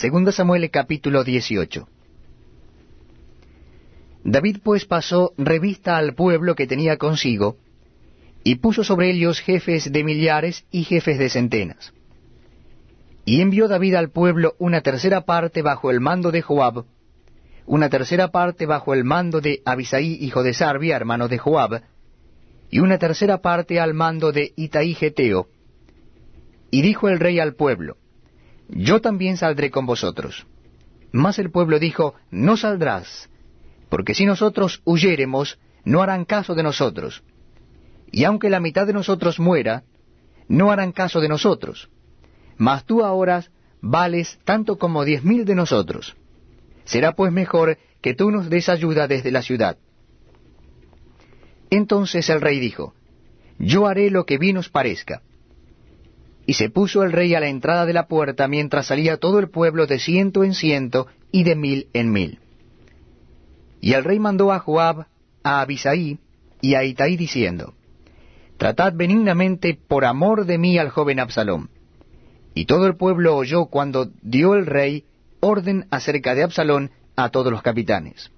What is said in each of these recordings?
Segunda Samuel capítulo 18. David pues pasó revista al pueblo que tenía consigo, y puso sobre ellos jefes de millares y jefes de centenas. Y envió David al pueblo una tercera parte bajo el mando de Joab, una tercera parte bajo el mando de Abisaí hijo de Sarbia, hermano de Joab, y una tercera parte al mando de Itaí Geteo. Y dijo el rey al pueblo, Yo también saldré con vosotros. Mas el pueblo dijo, No saldrás, porque si nosotros huyéremos, no harán caso de nosotros. Y aunque la mitad de nosotros muera, no harán caso de nosotros. Mas tú ahora vales tanto como diez mil de nosotros. Será pues mejor que tú nos des ayuda desde la ciudad. Entonces el rey dijo, Yo haré lo que bien os parezca. Y se puso el rey a la entrada de la puerta mientras salía todo el pueblo de ciento en ciento y de mil en mil. Y el rey mandó a Joab, a Abisaí y a Itaí diciendo, Tratad benignamente por amor de mí al joven Absalom. Y todo el pueblo oyó cuando dio el rey orden acerca de Absalón a todos los capitanes.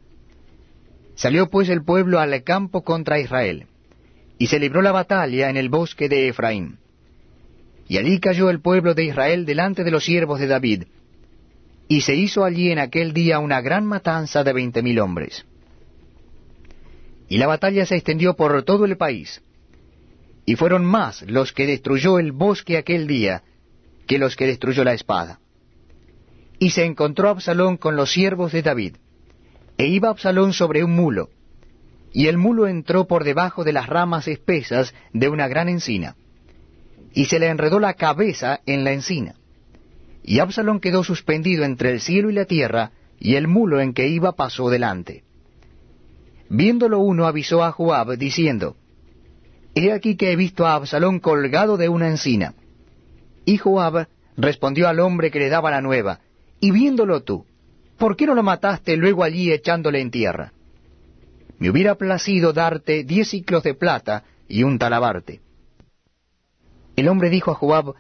Salió pues el pueblo al campo contra Israel, y se libró la batalla en el bosque de Efraín. Y allí cayó el pueblo de Israel delante de los siervos de David, y se hizo allí en aquel día una gran matanza de veinte mil hombres. Y la batalla se extendió por todo el país, y fueron más los que destruyó el bosque aquel día que los que destruyó la espada. Y se encontró Absalón con los siervos de David, e iba Absalón sobre un mulo, y el mulo entró por debajo de las ramas espesas de una gran encina, y se le enredó la cabeza en la encina. Y Absalón quedó suspendido entre el cielo y la tierra, y el mulo en que iba pasó delante. Viéndolo uno avisó a Joab, diciendo, He aquí que he visto a Absalón colgado de una encina. Y Joab respondió al hombre que le daba la nueva, Y viéndolo tú, ¿por qué no lo mataste luego allí echándole en tierra? Me hubiera placido darte diez ciclos de plata y un talabarte. El hombre dijo a Joab,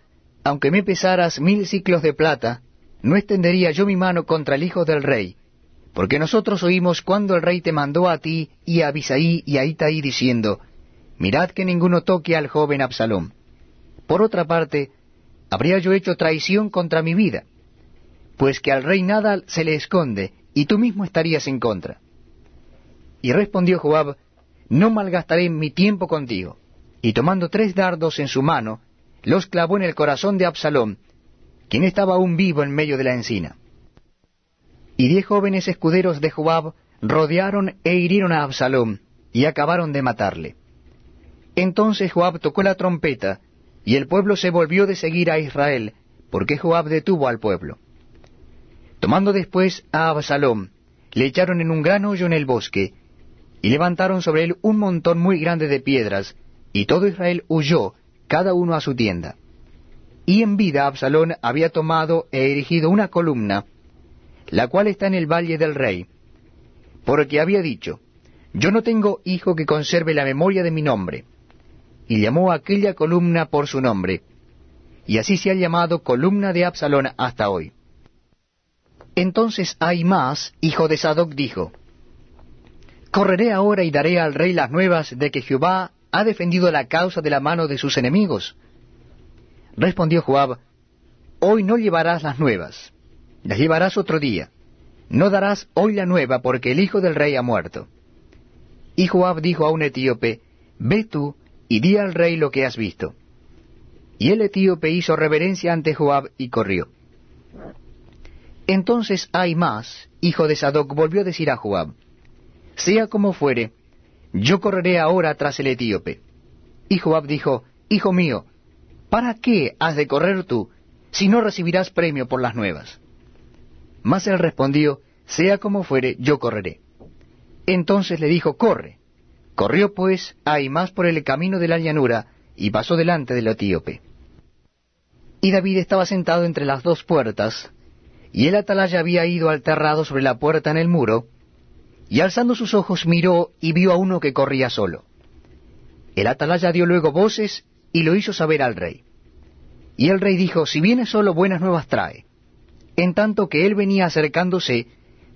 aunque me pesaras mil ciclos de plata, no extendería yo mi mano contra el hijo del rey, porque nosotros oímos cuando el rey te mandó a ti y a Abisaí y a Itaí diciendo, Mirad que ninguno toque al joven Absalom. Por otra parte, habría yo hecho traición contra mi vida, pues que al rey nada se le esconde, y tú mismo estarías en contra. Y respondió Joab, No malgastaré mi tiempo contigo. Y tomando tres dardos en su mano, los clavó en el corazón de Absalón, quien estaba aún vivo en medio de la encina. Y diez jóvenes escuderos de Joab rodearon e hirieron a Absalón, y acabaron de matarle. Entonces Joab tocó la trompeta, y el pueblo se volvió de seguir a Israel, porque Joab detuvo al pueblo. Tomando después a Absalom, le echaron en un gran hoyo en el bosque, y levantaron sobre él un montón muy grande de piedras, y todo Israel huyó, cada uno a su tienda. Y en vida Absalón había tomado e erigido una columna, la cual está en el valle del rey, porque había dicho, Yo no tengo hijo que conserve la memoria de mi nombre. Y llamó a aquella columna por su nombre, y así se ha llamado columna de Absalón hasta hoy. Entonces más, hijo de Sadoc, dijo, Correré ahora y daré al rey las nuevas de que Jehová ha defendido la causa de la mano de sus enemigos? Respondió Joab, Hoy no llevarás las nuevas, las llevarás otro día. No darás hoy la nueva porque el hijo del rey ha muerto. Y Joab dijo a un etíope, Ve tú y di al rey lo que has visto. Y el etíope hizo reverencia ante Joab y corrió. Entonces más, hijo de Sadoc, volvió a decir a Joab, Sea como fuere, yo correré ahora tras el etíope. Y Joab dijo, Hijo mío, ¿para qué has de correr tú, si no recibirás premio por las nuevas? Mas él respondió, Sea como fuere, yo correré. Entonces le dijo, Corre. Corrió pues más por el camino de la llanura, y pasó delante del etíope. Y David estaba sentado entre las dos puertas, y el atalaya había ido al terrado sobre la puerta en el muro, y alzando sus ojos miró y vio a uno que corría solo. El atalaya dio luego voces y lo hizo saber al rey. Y el rey dijo, si viene solo buenas nuevas trae. En tanto que él venía acercándose,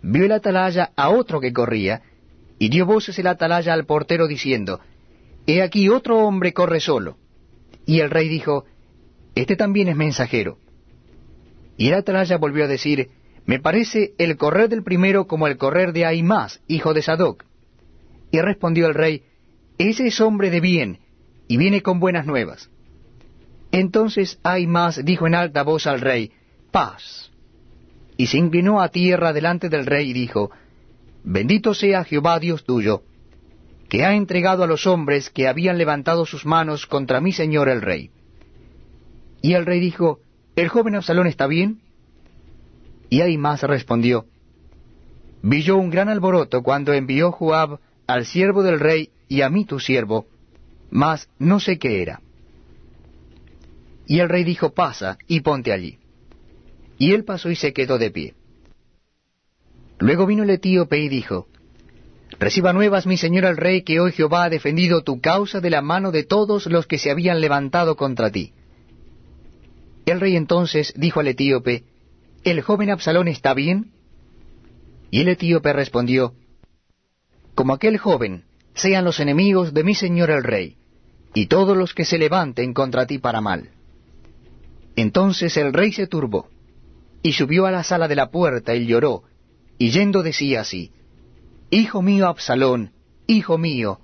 vio el atalaya a otro que corría, y dio voces el atalaya al portero diciendo, He aquí otro hombre corre solo. Y el rey dijo, Este también es mensajero. Y el atalaya volvió a decir, Me parece el correr del primero como el correr de Aimás, hijo de Sadoc. Y respondió el rey, Ese es hombre de bien, y viene con buenas nuevas. Entonces Aimás dijo en alta voz al rey, Paz. Y se inclinó a tierra delante del rey y dijo, Bendito sea Jehová Dios tuyo, que ha entregado a los hombres que habían levantado sus manos contra mi señor el rey. Y el rey dijo, ¿El joven Absalón está bien? Y Aimás respondió, Vi yo un gran alboroto cuando envió Joab al siervo del rey y a mí tu siervo, mas no sé qué era. Y el rey dijo, pasa y ponte allí. Y él pasó y se quedó de pie. Luego vino el etíope y dijo, Reciba nuevas, mi señor el rey, que hoy Jehová ha defendido tu causa de la mano de todos los que se habían levantado contra ti. El rey entonces dijo al etíope, ¿El joven Absalón está bien? Y el etíope respondió, Como aquel joven, sean los enemigos de mi señor el rey, y todos los que se levanten contra ti para mal. Entonces el rey se turbó, y subió a la sala de la puerta y lloró, y yendo decía así, Hijo mío Absalón, hijo mío,